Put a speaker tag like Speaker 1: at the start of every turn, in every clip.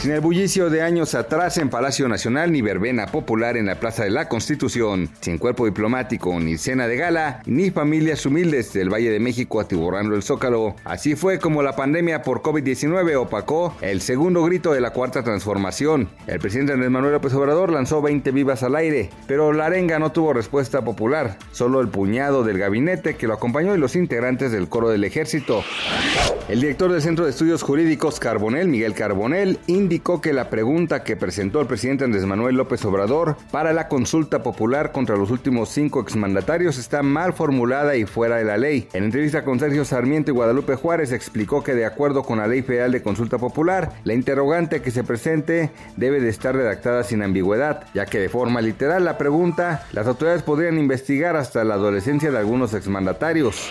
Speaker 1: Sin el bullicio de años atrás en Palacio Nacional ni verbena popular en la Plaza de la Constitución, sin cuerpo diplomático ni cena de gala, ni familias humildes del Valle de México atiborrando el zócalo, así fue como la pandemia por COVID-19 opacó el segundo grito de la cuarta transformación. El presidente Andrés Manuel López Obrador lanzó 20 vivas al aire, pero la arenga no tuvo respuesta popular, solo el puñado del gabinete que lo acompañó y los integrantes del coro del ejército. El director del Centro de Estudios Jurídicos Carbonel, Miguel Carbonel, indicó que la pregunta que presentó el presidente Andrés Manuel López Obrador para la consulta popular contra los últimos cinco exmandatarios está mal formulada y fuera de la ley. En entrevista con Sergio Sarmiento y Guadalupe Juárez explicó que de acuerdo con la Ley Federal de Consulta Popular, la interrogante que se presente debe de estar redactada sin ambigüedad, ya que de forma literal la pregunta las autoridades podrían investigar hasta la adolescencia de algunos exmandatarios.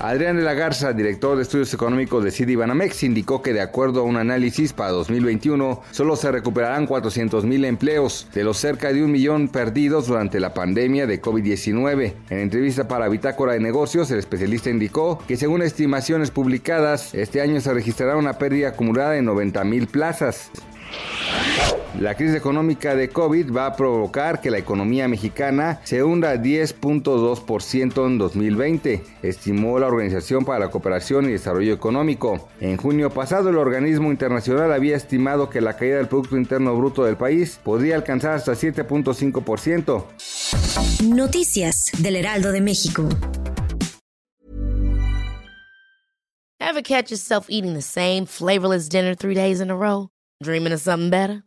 Speaker 1: Adrián de la Garza, director de Estudios Económicos de Citibanamex, indicó que de acuerdo a un análisis para 2021, solo se recuperarán 400 mil empleos de los cerca de un millón perdidos durante la pandemia de COVID-19. En entrevista para Bitácora de Negocios, el especialista indicó que según estimaciones publicadas, este año se registrará una pérdida acumulada de 90 mil plazas. La crisis económica de COVID va a provocar que la economía mexicana se hunda 10.2% en 2020, estimó la Organización para la Cooperación y Desarrollo Económico. En junio pasado, el organismo internacional había estimado que la caída del Producto Interno Bruto del país podría alcanzar hasta 7.5%.
Speaker 2: Noticias del Heraldo de México.
Speaker 3: Ever catch yourself eating the same flavorless dinner three days in a row? Dreaming of something better?